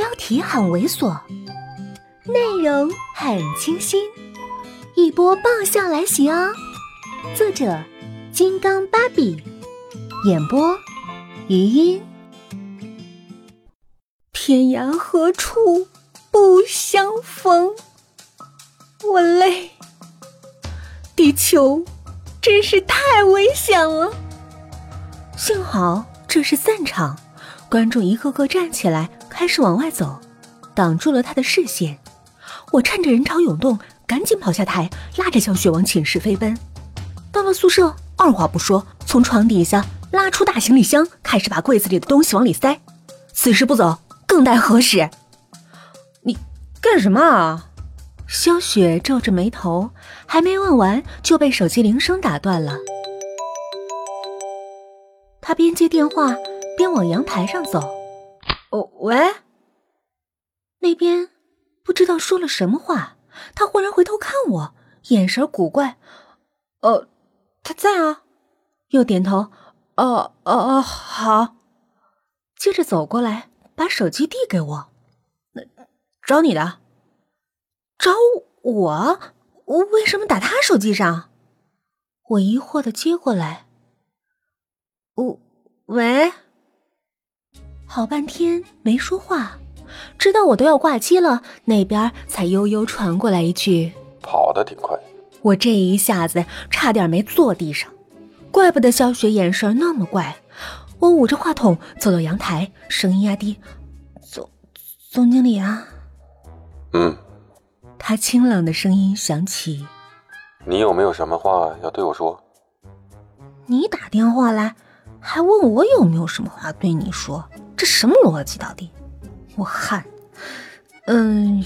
标题很猥琐，内容很清新，一波爆笑来袭哦！作者：金刚芭比，演播：余音。天涯何处不相逢？我累，地球真是太危险了。幸好这是散场，观众一个个站起来。开始往外走，挡住了他的视线。我趁着人潮涌动，赶紧跑下台，拉着小雪往寝室飞奔。到了宿舍，二话不说，从床底下拉出大行李箱，开始把柜子里的东西往里塞。此时不走，更待何时？你干什么啊？萧雪皱着眉头，还没问完，就被手机铃声打断了。他边接电话边往阳台上走。哦，喂，那边不知道说了什么话，他忽然回头看我，眼神古怪。哦，他在啊，又点头。哦哦哦，好。接着走过来，把手机递给我。那找你的？找我？我为什么打他手机上？我疑惑的接过来。哦，喂。好半天没说话，直到我都要挂机了，那边才悠悠传过来一句：“跑得挺快。”我这一下子差点没坐地上，怪不得萧雪眼神那么怪。我捂着话筒走到阳台，声音压低：“总总经理啊。”“嗯。”他清冷的声音响起：“你有没有什么话要对我说？”你打电话来，还问我有没有什么话对你说？这什么逻辑？到底？我汗。嗯，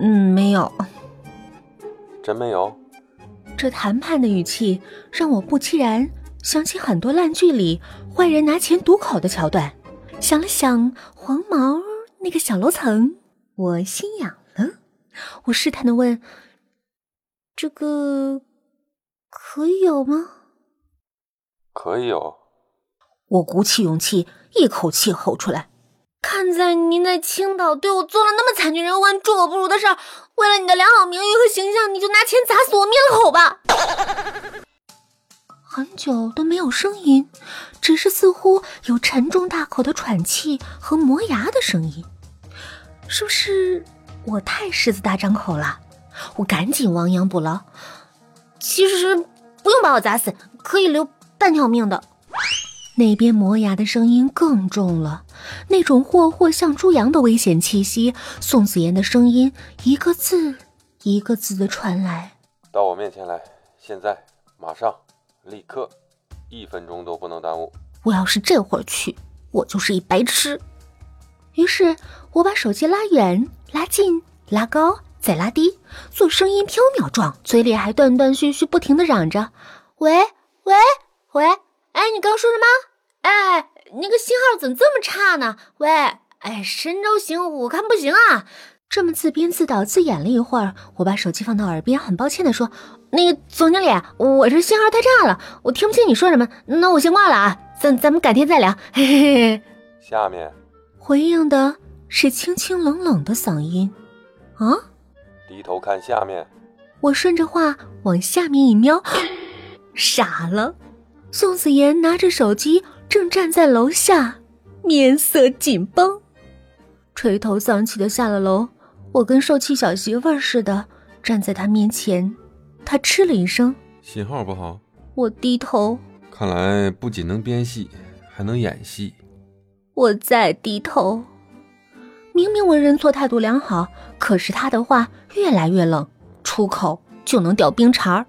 嗯，没有。真没有？这谈判的语气让我不期然想起很多烂剧里坏人拿钱堵口的桥段。想了想，黄毛那个小楼层，我心痒了。我试探的问：“这个可以有吗？”可以有。我鼓起勇气。一口气吼出来！看在您在青岛对我做了那么惨绝人寰、猪狗不如的事儿，为了你的良好名誉和形象，你就拿钱砸死我灭了口吧！很久都没有声音，只是似乎有沉重大口的喘气和磨牙的声音。是不是我太狮子大张口了？我赶紧亡羊补牢。其实不用把我砸死，可以留半条命的。那边磨牙的声音更重了，那种霍霍像猪羊的危险气息。宋子妍的声音一个字一个字的传来：“到我面前来，现在，马上，立刻，一分钟都不能耽误。”我要是这会儿去，我就是一白痴。于是我把手机拉远、拉近、拉高，再拉低，做声音飘渺状，嘴里还断断续续不停的嚷着：“喂喂喂，哎，你刚说什么？”哎，那个信号怎么这么差呢？喂，哎，神州行，我看不行啊！这么自编自导自演了一会儿，我把手机放到耳边，很抱歉的说：“那个总经理，我这信号太差了，我听不清你说什么。那我先挂了啊，咱咱们改天再聊。”嘿嘿嘿。下面回应的是清清冷冷的嗓音。啊？低头看下面。我顺着话往下面一瞄，傻了。宋子妍拿着手机。正站在楼下，面色紧绷，垂头丧气的下了楼。我跟受气小媳妇似的站在他面前，他嗤了一声：“信号不好。”我低头，看来不仅能编戏，还能演戏。我再低头，明明我认错态度良好，可是他的话越来越冷，出口就能掉冰碴儿。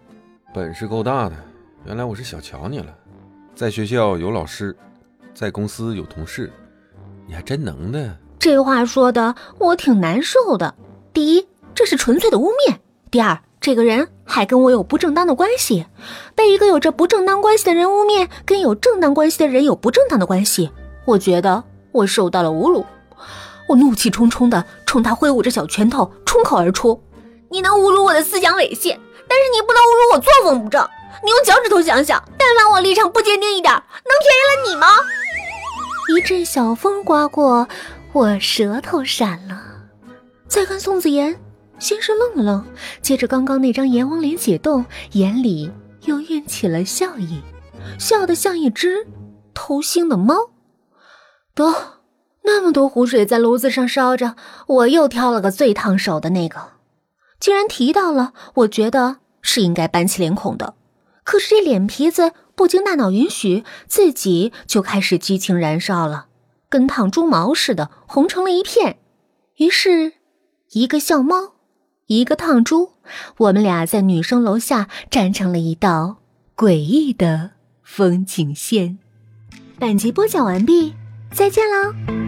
本事够大的，原来我是小瞧你了。在学校有老师，在公司有同事，你还真能的。这话说的我挺难受的。第一，这是纯粹的污蔑；第二，这个人还跟我有不正当的关系。被一个有着不正当关系的人污蔑，跟有正当关系的人有不正当的关系，我觉得我受到了侮辱。我怒气冲冲的冲他挥舞着小拳头，冲口而出：“你能侮辱我的思想猥亵，但是你不能侮辱我作风不正。”你用脚趾头想想，但凡我立场不坚定一点，能便宜了你吗？一阵小风刮过，我舌头闪了。再看宋子言，先是愣了愣，接着刚刚那张阎王脸解冻，眼里又运起了笑意，笑得像一只偷腥的猫。得，那么多湖水在炉子上烧着，我又挑了个最烫手的那个。既然提到了，我觉得是应该板起脸孔的。可是这脸皮子不经大脑允许，自己就开始激情燃烧了，跟烫猪毛似的，红成了一片。于是，一个笑猫，一个烫猪，我们俩在女生楼下站成了一道诡异的风景线。本集播讲完毕，再见喽。